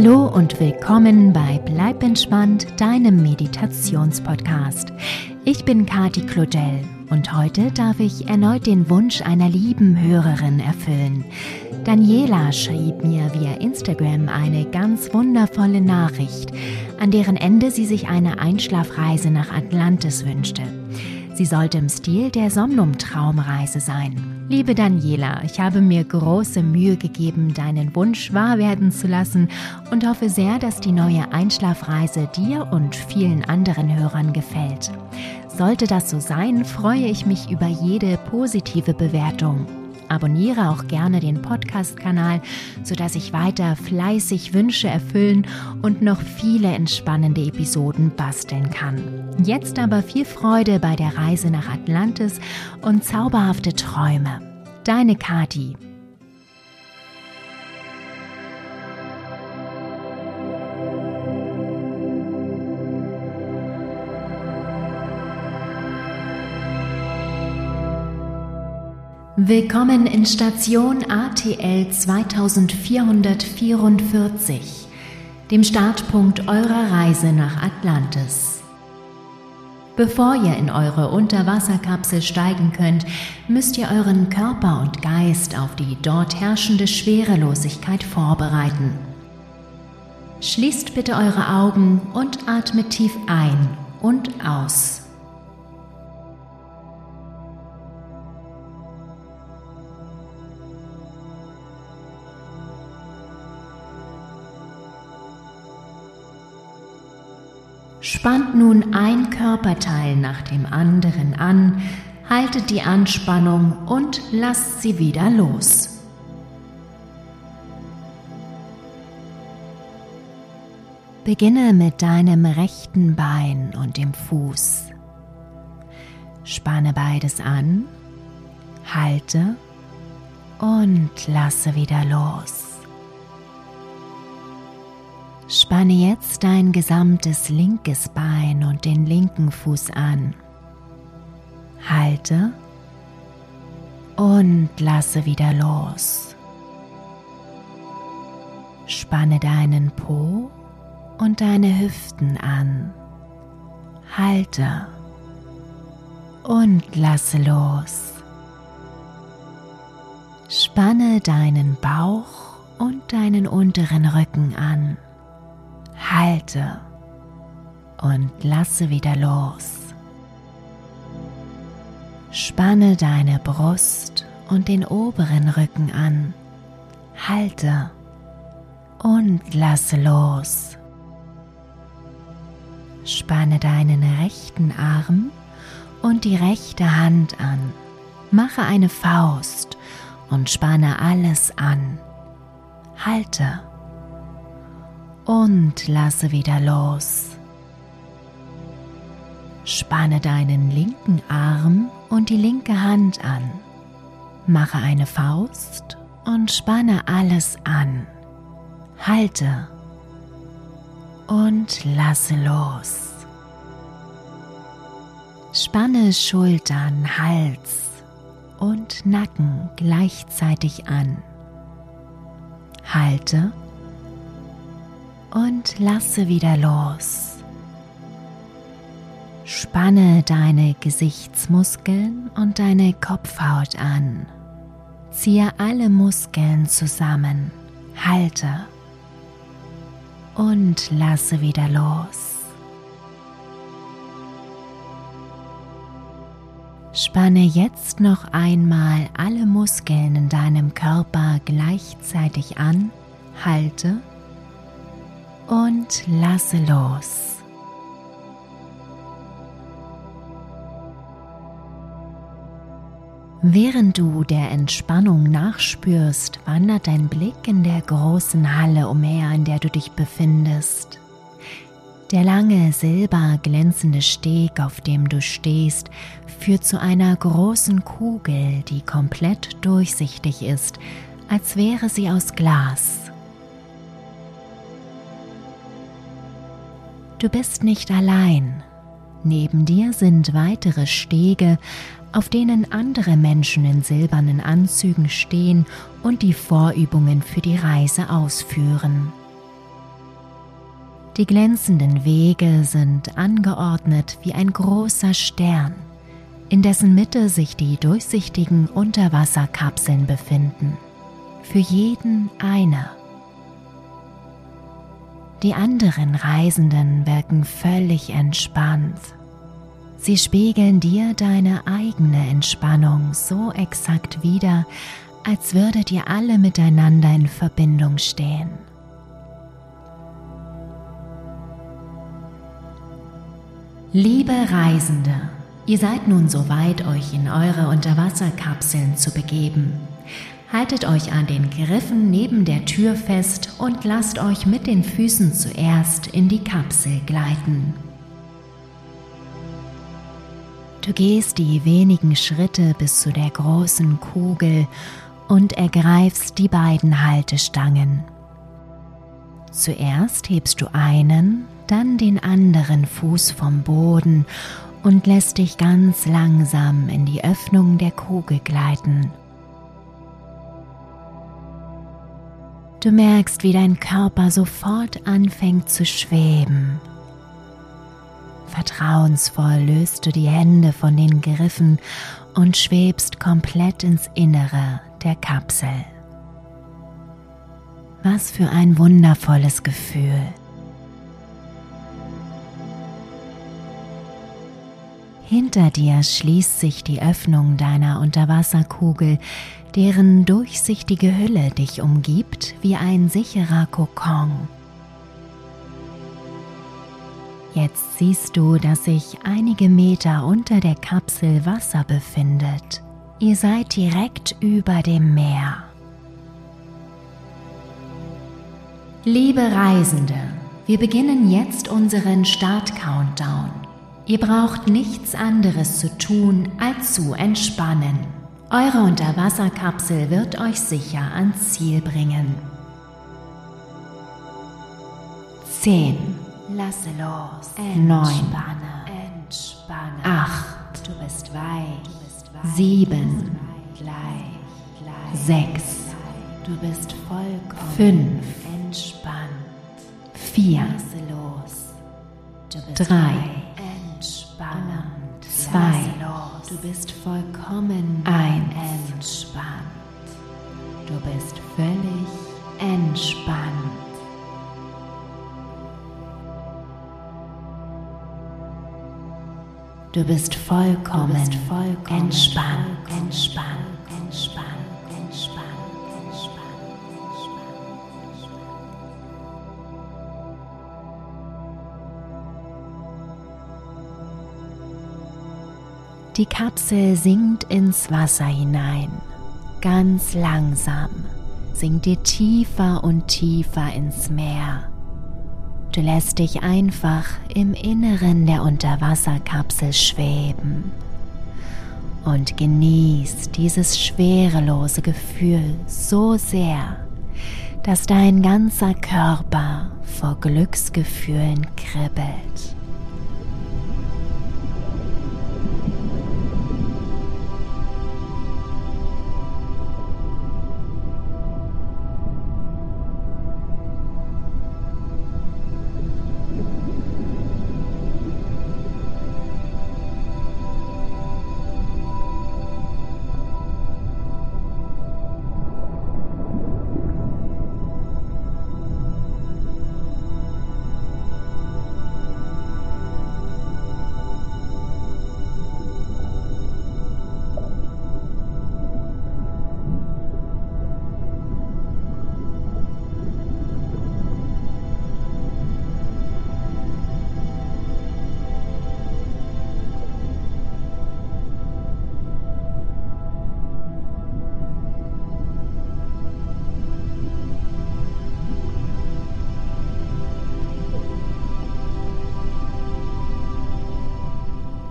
Hallo und willkommen bei Bleib entspannt, deinem Meditationspodcast. Ich bin Kati Claudel und heute darf ich erneut den Wunsch einer lieben Hörerin erfüllen. Daniela schrieb mir via Instagram eine ganz wundervolle Nachricht, an deren Ende sie sich eine Einschlafreise nach Atlantis wünschte. Sie sollte im Stil der Somnum-Traumreise sein. Liebe Daniela, ich habe mir große Mühe gegeben, deinen Wunsch wahr werden zu lassen und hoffe sehr, dass die neue Einschlafreise dir und vielen anderen Hörern gefällt. Sollte das so sein, freue ich mich über jede positive Bewertung. Abonniere auch gerne den Podcast-Kanal, sodass ich weiter fleißig Wünsche erfüllen und noch viele entspannende Episoden basteln kann. Jetzt aber viel Freude bei der Reise nach Atlantis und zauberhafte Träume. Deine Kati. Willkommen in Station ATL 2444, dem Startpunkt eurer Reise nach Atlantis. Bevor ihr in eure Unterwasserkapsel steigen könnt, müsst ihr euren Körper und Geist auf die dort herrschende Schwerelosigkeit vorbereiten. Schließt bitte eure Augen und atmet tief ein und aus. Spannt nun ein Körperteil nach dem anderen an, haltet die Anspannung und lasst sie wieder los. Beginne mit deinem rechten Bein und dem Fuß. Spanne beides an, halte und lasse wieder los. Spanne jetzt dein gesamtes linkes Bein und den linken Fuß an. Halte und lasse wieder los. Spanne deinen Po und deine Hüften an. Halte und lasse los. Spanne deinen Bauch und deinen unteren Rücken an halte und lasse wieder los. Spanne deine Brust und den oberen Rücken an, halte und lasse los. Spanne deinen rechten Arm und die rechte Hand an, mache eine Faust und spanne alles an, halte und lasse wieder los. Spanne deinen linken Arm und die linke Hand an. Mache eine Faust und spanne alles an. Halte und lasse los. Spanne Schultern, Hals und Nacken gleichzeitig an. Halte und und lasse wieder los. Spanne deine Gesichtsmuskeln und deine Kopfhaut an. Ziehe alle Muskeln zusammen. Halte und lasse wieder los. Spanne jetzt noch einmal alle Muskeln in deinem Körper gleichzeitig an, halte und lasse los. Während du der Entspannung nachspürst, wandert dein Blick in der großen Halle umher, in der du dich befindest. Der lange silberglänzende Steg, auf dem du stehst, führt zu einer großen Kugel, die komplett durchsichtig ist, als wäre sie aus Glas. Du bist nicht allein. Neben dir sind weitere Stege, auf denen andere Menschen in silbernen Anzügen stehen und die Vorübungen für die Reise ausführen. Die glänzenden Wege sind angeordnet wie ein großer Stern, in dessen Mitte sich die durchsichtigen Unterwasserkapseln befinden. Für jeden eine. Die anderen Reisenden wirken völlig entspannt Sie spiegeln dir deine eigene Entspannung so exakt wider, als würdet ihr alle miteinander in Verbindung stehen. Liebe Reisende, ihr seid nun so weit, euch in eure Unterwasserkapseln zu begeben. Haltet euch an den Griffen neben der Tür fest und lasst euch mit den Füßen zuerst in die Kapsel gleiten. Du gehst die wenigen Schritte bis zu der großen Kugel und ergreifst die beiden Haltestangen. Zuerst hebst du einen, dann den anderen Fuß vom Boden und lässt dich ganz langsam in die Öffnung der Kugel gleiten. Du merkst, wie dein Körper sofort anfängt zu schweben Vertrauensvoll löst du die Hände von den Griffen und schwebst komplett ins Innere der Kapsel. Was für ein wundervolles Gefühl. Hinter dir schließt sich die Öffnung deiner Unterwasserkugel, deren durchsichtige Hülle dich umgibt wie ein sicherer Kokon. Jetzt siehst du, dass sich einige Meter unter der Kapsel Wasser befindet. Ihr seid direkt über dem Meer. Liebe Reisende, wir beginnen jetzt unseren Start-Countdown. Ihr braucht nichts anderes zu tun, als zu entspannen. Eure Unterwasserkapsel wird euch sicher ans Ziel bringen. 10 Lasse los. Entspanne. Entspanne. Acht. Du bist weit. Sieben. Gleich. Gleich. Sechs. Du bist vollkommen. Fünf. Entspannt. Vier. Lasse los. Du bist Drei. Entspanne. Zwei. Du bist vollkommen. Eins. Entspannt. Du bist völlig entspannt. Du bist vollkommen, du bist vollkommen entspannt, entspannt, entspannt, entspannt, entspannt, Die Kapsel sinkt ins Wasser hinein, ganz langsam, sinkt ihr tiefer und tiefer ins Meer Du lässt dich einfach im Inneren der Unterwasserkapsel schweben und genießt dieses schwerelose Gefühl so sehr, dass dein ganzer Körper vor Glücksgefühlen kribbelt.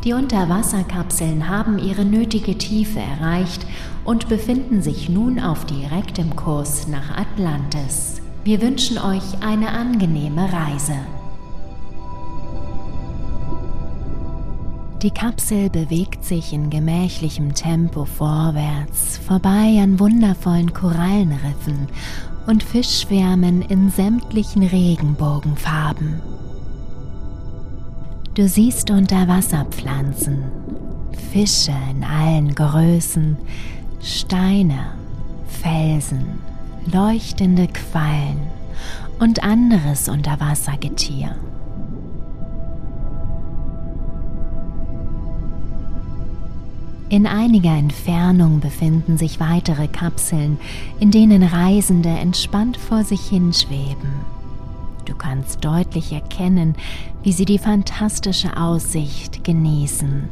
Die Unterwasserkapseln haben ihre nötige Tiefe erreicht und befinden sich nun auf direktem Kurs nach Atlantis. Wir wünschen euch eine angenehme Reise. Die Kapsel bewegt sich in gemächlichem Tempo vorwärts, vorbei an wundervollen Korallenriffen und Fischschwärmen in sämtlichen Regenbogenfarben. Du siehst Unterwasserpflanzen, Fische in allen Größen, Steine, Felsen, leuchtende Quallen und anderes Unterwassergetier. In einiger Entfernung befinden sich weitere Kapseln, in denen Reisende entspannt vor sich hinschweben. Du kannst deutlich erkennen, wie sie die fantastische Aussicht genießen.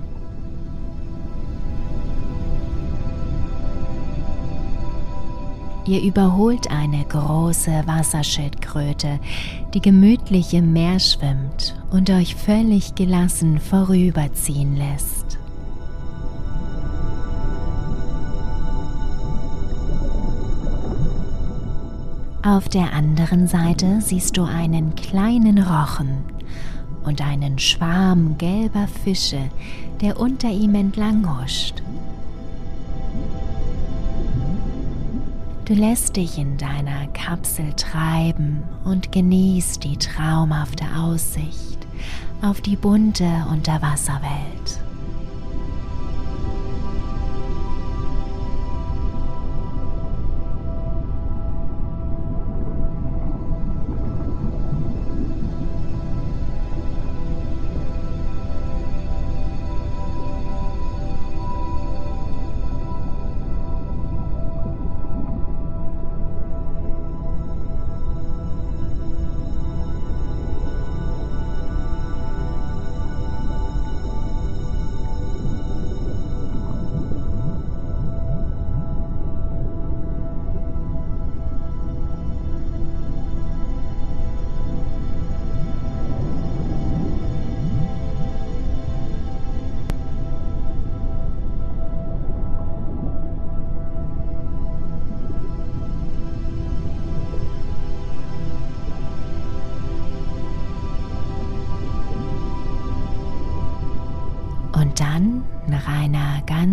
Ihr überholt eine große Wasserschildkröte, die gemütlich im Meer schwimmt und euch völlig gelassen vorüberziehen lässt. Auf der anderen Seite siehst du einen kleinen Rochen und einen Schwarm gelber Fische, der unter ihm entlang huscht. Du lässt dich in deiner Kapsel treiben und genießt die traumhafte Aussicht auf die bunte Unterwasserwelt.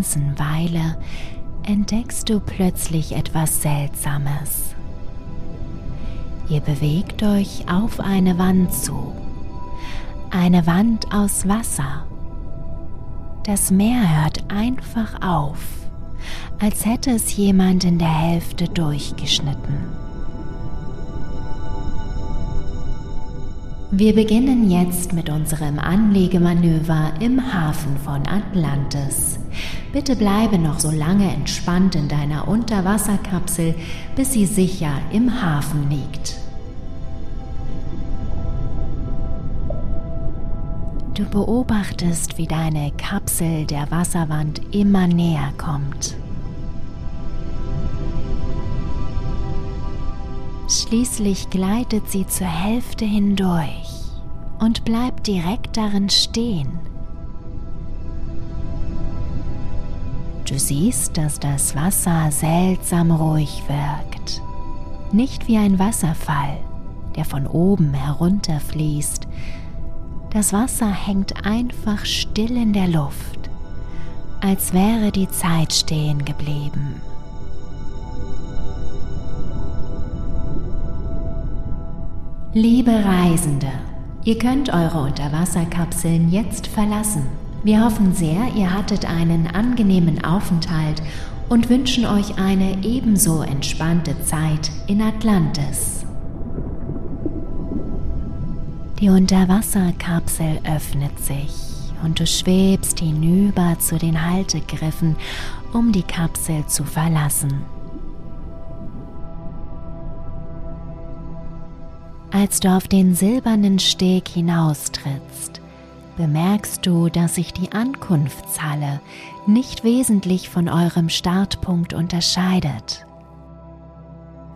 Ganzen Weile, entdeckst du plötzlich etwas Seltsames. Ihr bewegt euch auf eine Wand zu. Eine Wand aus Wasser. Das Meer hört einfach auf, als hätte es jemand in der Hälfte durchgeschnitten. Wir beginnen jetzt mit unserem Anlegemanöver im Hafen von Atlantis. Bitte bleibe noch so lange entspannt in deiner Unterwasserkapsel, bis sie sicher im Hafen liegt. Du beobachtest, wie deine Kapsel der Wasserwand immer näher kommt. Schließlich gleitet sie zur Hälfte hindurch und bleibt direkt darin stehen. Du siehst, dass das Wasser seltsam ruhig wirkt, nicht wie ein Wasserfall, der von oben herunterfließt. Das Wasser hängt einfach still in der Luft, als wäre die Zeit stehen geblieben. Liebe Reisende, ihr könnt eure Unterwasserkapseln jetzt verlassen. Wir hoffen sehr, ihr hattet einen angenehmen Aufenthalt und wünschen euch eine ebenso entspannte Zeit in Atlantis. Die Unterwasserkapsel öffnet sich und du schwebst hinüber zu den Haltegriffen, um die Kapsel zu verlassen. Als du auf den silbernen Steg hinaustrittst, bemerkst du, dass sich die Ankunftshalle nicht wesentlich von eurem Startpunkt unterscheidet.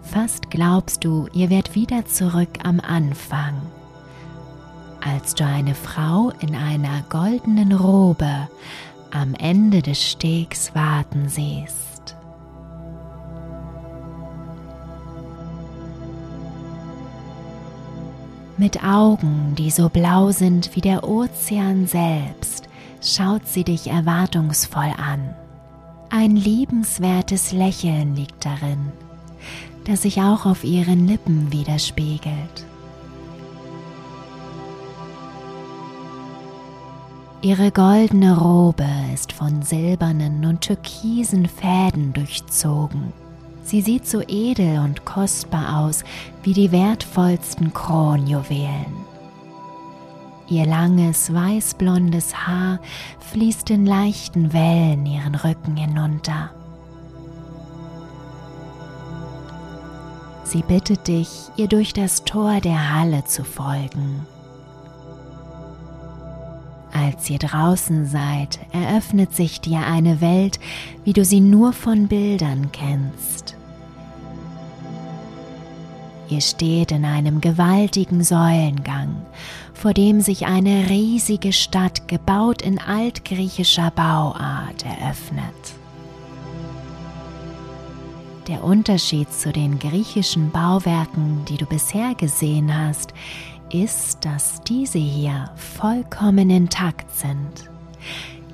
Fast glaubst du, ihr werdet wieder zurück am Anfang. als du eine Frau in einer goldenen Robe am Ende des Stegs warten siehst. Mit Augen, die so blau sind wie der Ozean selbst, schaut sie dich erwartungsvoll an. Ein liebenswertes Lächeln liegt darin, das sich auch auf ihren Lippen widerspiegelt. Ihre goldene Robe ist von silbernen und türkisen Fäden durchzogen. Sie sieht so edel und kostbar aus wie die wertvollsten Kronjuwelen. Ihr langes weißblondes Haar fließt in leichten Wellen ihren Rücken hinunter. Sie bittet dich, ihr durch das Tor der Halle zu folgen. Als ihr draußen seid, eröffnet sich dir eine Welt, wie du sie nur von Bildern kennst. Ihr steht in einem gewaltigen Säulengang, vor dem sich eine riesige Stadt, gebaut in altgriechischer Bauart, eröffnet. Der Unterschied zu den griechischen Bauwerken, die du bisher gesehen hast, ist, dass diese hier vollkommen intakt sind.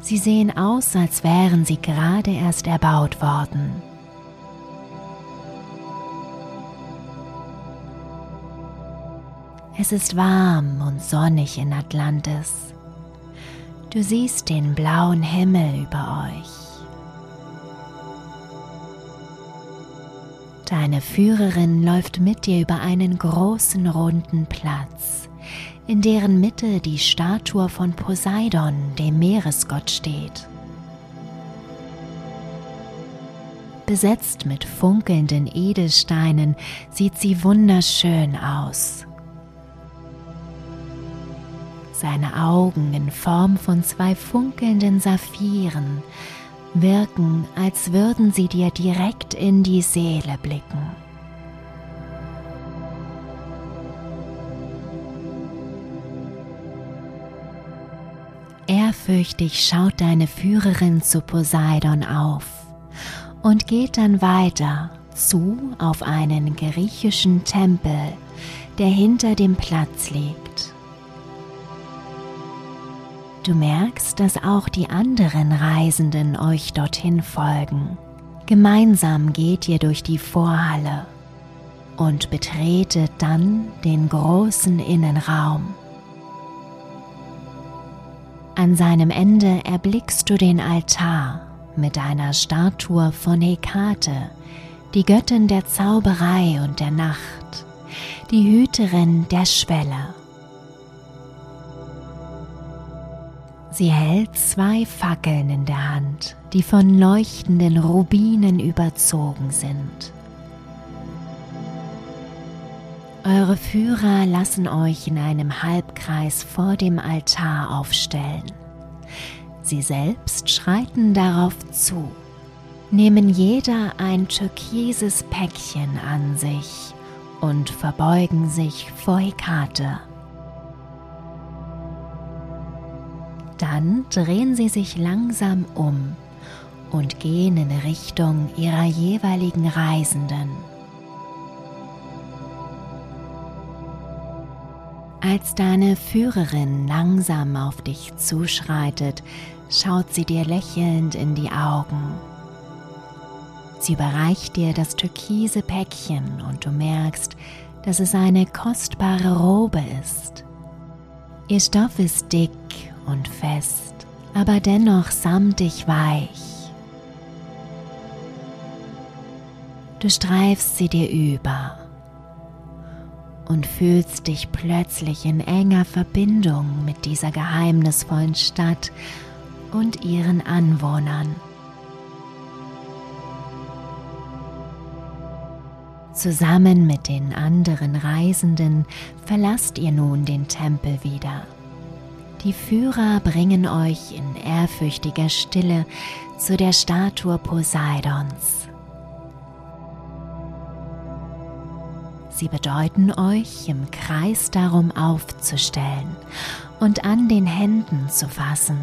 Sie sehen aus, als wären sie gerade erst erbaut worden. Es ist warm und sonnig in Atlantis. Du siehst den blauen Himmel über euch. Deine Führerin läuft mit dir über einen großen runden Platz, in deren Mitte die Statue von Poseidon, dem Meeresgott, steht. Besetzt mit funkelnden Edelsteinen sieht sie wunderschön aus. Seine Augen in Form von zwei funkelnden Saphiren wirken, als würden sie dir direkt in die Seele blicken. Ehrfürchtig schaut deine Führerin zu Poseidon auf und geht dann weiter zu auf einen griechischen Tempel, der hinter dem Platz liegt. Du merkst, dass auch die anderen Reisenden euch dorthin folgen. Gemeinsam geht ihr durch die Vorhalle und betretet dann den großen Innenraum. An seinem Ende erblickst du den Altar mit einer Statue von Hekate, die Göttin der Zauberei und der Nacht, die Hüterin der Schwelle. Sie hält zwei Fackeln in der Hand, die von leuchtenden Rubinen überzogen sind. Eure Führer lassen euch in einem Halbkreis vor dem Altar aufstellen. Sie selbst schreiten darauf zu, nehmen jeder ein türkises Päckchen an sich und verbeugen sich vor Hekate. Dann drehen sie sich langsam um und gehen in Richtung ihrer jeweiligen Reisenden. Als deine Führerin langsam auf dich zuschreitet, schaut sie dir lächelnd in die Augen. Sie überreicht dir das türkise Päckchen und du merkst, dass es eine kostbare Robe ist. Ihr Stoff ist dick und fest, aber dennoch samtig weich. Du streifst sie dir über und fühlst dich plötzlich in enger Verbindung mit dieser geheimnisvollen Stadt und ihren Anwohnern. Zusammen mit den anderen Reisenden verlasst ihr nun den Tempel wieder. Die Führer bringen euch in ehrfürchtiger Stille zu der Statue Poseidons. Sie bedeuten euch, im Kreis darum aufzustellen und an den Händen zu fassen.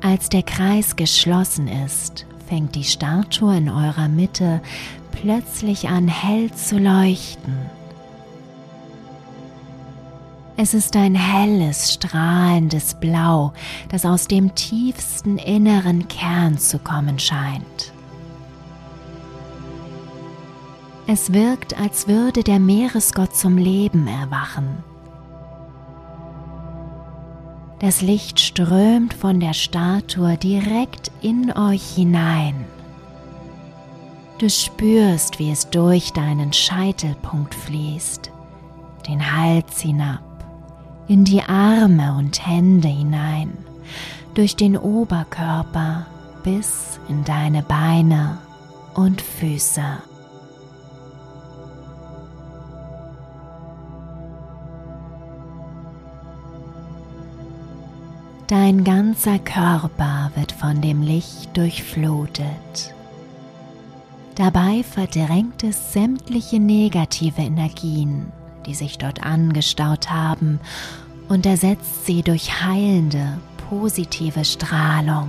Als der Kreis geschlossen ist, fängt die Statue in eurer Mitte plötzlich an hell zu leuchten. Es ist ein helles, strahlendes Blau, das aus dem tiefsten inneren Kern zu kommen scheint. Es wirkt, als würde der Meeresgott zum Leben erwachen. Das Licht strömt von der Statue direkt in euch hinein. Du spürst, wie es durch deinen Scheitelpunkt fließt, den Hals hinab, in die Arme und Hände hinein, durch den Oberkörper bis in deine Beine und Füße. Dein ganzer Körper wird von dem Licht durchflutet. Dabei verdrängt es sämtliche negative Energien, die sich dort angestaut haben, und ersetzt sie durch heilende, positive Strahlung.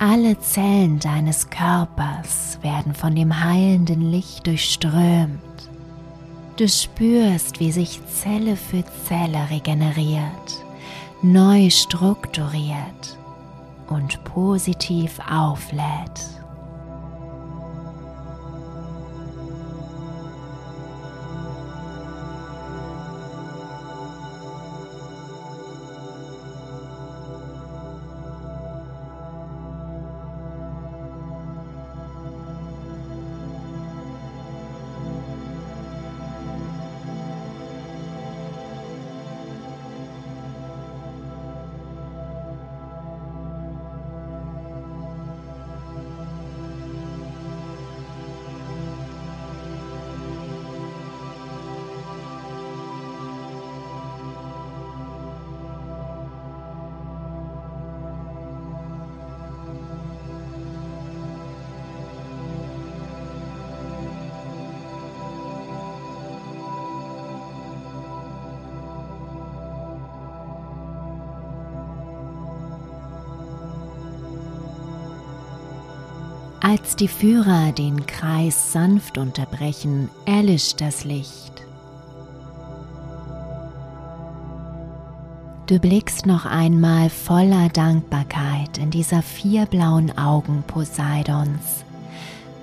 Alle Zellen deines Körpers werden von dem heilenden Licht durchströmt. Du spürst, wie sich Zelle für Zelle regeneriert, neu strukturiert und positiv auflädt. Als die Führer den Kreis sanft unterbrechen, erlischt das Licht. Du blickst noch einmal voller Dankbarkeit in dieser vier blauen Augen Poseidons,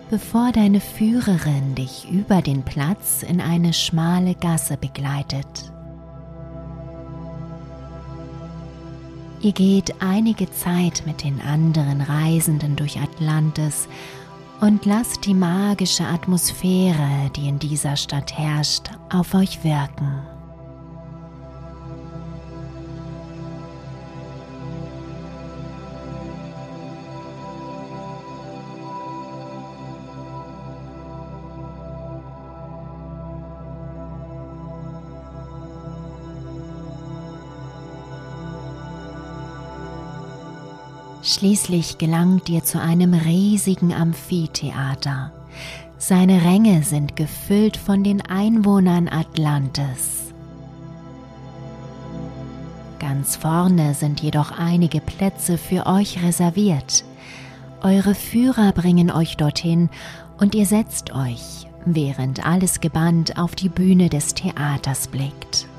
bevor deine Führerin dich über den Platz in eine schmale Gasse begleitet. Ihr geht einige Zeit mit den anderen Reisenden durch Atlantis und lasst die magische Atmosphäre, die in dieser Stadt herrscht, auf euch wirken. Schließlich gelangt ihr zu einem riesigen Amphitheater. Seine Ränge sind gefüllt von den Einwohnern Atlantis. Ganz vorne sind jedoch einige Plätze für euch reserviert. Eure Führer bringen euch dorthin und ihr setzt euch, während alles gebannt auf die Bühne des Theaters blickt.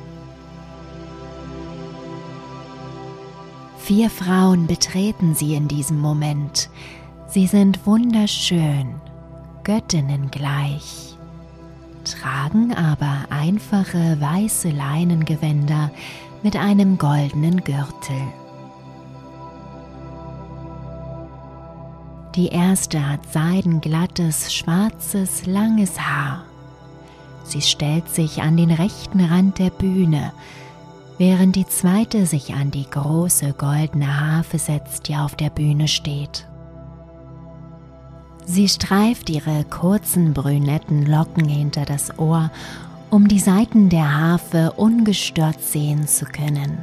Vier Frauen betreten sie in diesem Moment. Sie sind wunderschön, Göttinnen gleich, tragen aber einfache weiße Leinengewänder mit einem goldenen Gürtel. Die erste hat seidenglattes, schwarzes, langes Haar. Sie stellt sich an den rechten Rand der Bühne, während die zweite sich an die große goldene Harfe setzt, die auf der Bühne steht. Sie streift ihre kurzen brünetten Locken hinter das Ohr, um die Saiten der Harfe ungestört sehen zu können.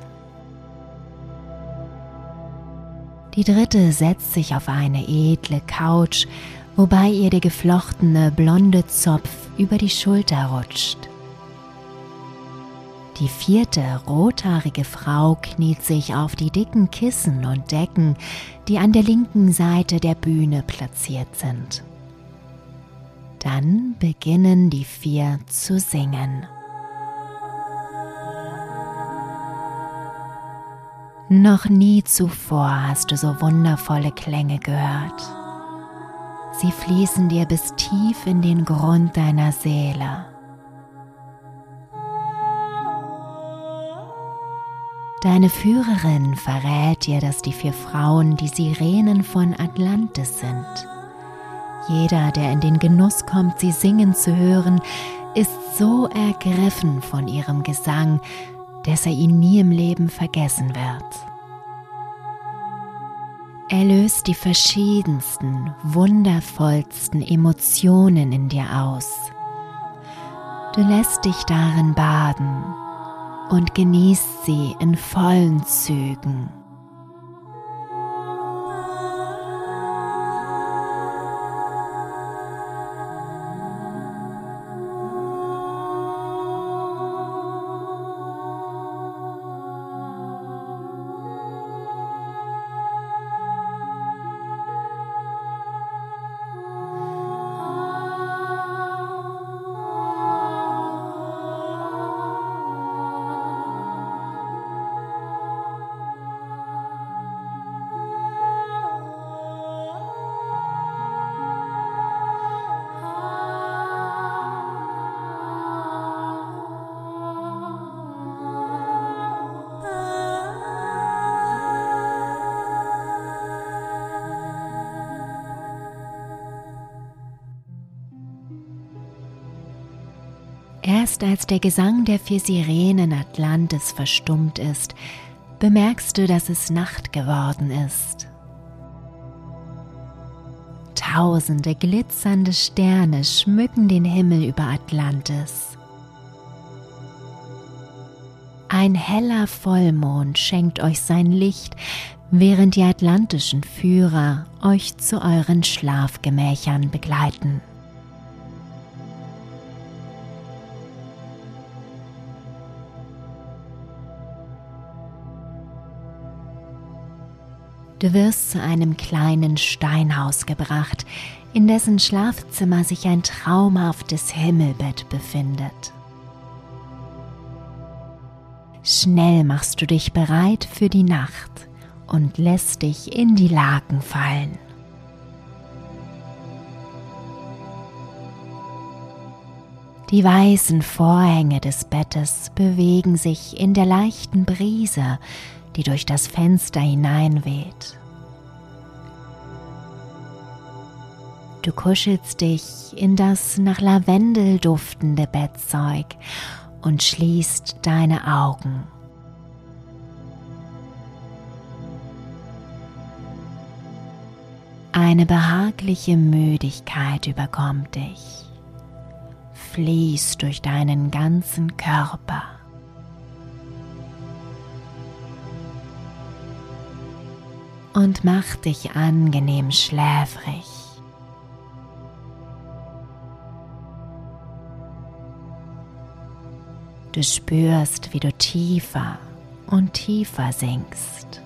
Die dritte setzt sich auf eine edle Couch, wobei ihr der geflochtene blonde Zopf über die Schulter rutscht. Die vierte rothaarige Frau kniet sich auf die dicken Kissen und Decken, die an der linken Seite der Bühne platziert sind. Dann beginnen die vier zu singen. Noch nie zuvor hast du so wundervolle Klänge gehört. Sie fließen dir bis tief in den Grund deiner Seele. Deine Führerin verrät dir, dass die vier Frauen die Sirenen von Atlantis sind. Jeder, der in den Genuss kommt, sie singen zu hören, ist so ergriffen von ihrem Gesang, dass er ihn nie im Leben vergessen wird. Er löst die verschiedensten, wundervollsten Emotionen in dir aus. Du lässt dich darin baden und genießt sie in vollen Zügen. Als der Gesang der vier Sirenen Atlantis verstummt ist, bemerkst du, dass es Nacht geworden ist. Tausende glitzernde Sterne schmücken den Himmel über Atlantis. Ein heller Vollmond schenkt euch sein Licht, während die atlantischen Führer euch zu euren Schlafgemächern begleiten. Du wirst zu einem kleinen Steinhaus gebracht, in dessen Schlafzimmer sich ein traumhaftes Himmelbett befindet. Schnell machst du dich bereit für die Nacht und lässt dich in die Laken fallen. Die weißen Vorhänge des Bettes bewegen sich in der leichten Brise, die durch das Fenster hineinweht. Du kuschelst dich in das nach Lavendel duftende Bettzeug und schließt deine Augen. Eine behagliche Müdigkeit überkommt dich, fließt durch deinen ganzen Körper. Und mach dich angenehm schläfrig. Du spürst, wie du tiefer und tiefer sinkst.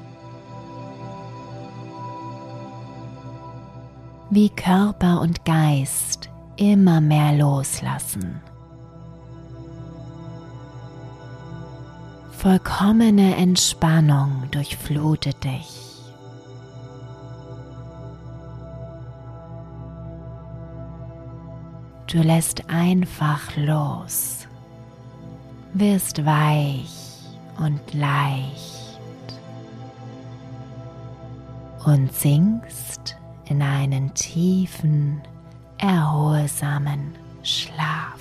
Wie Körper und Geist immer mehr loslassen. Vollkommene Entspannung durchflutet dich. Du lässt einfach los, wirst weich und leicht und sinkst in einen tiefen, erholsamen Schlaf.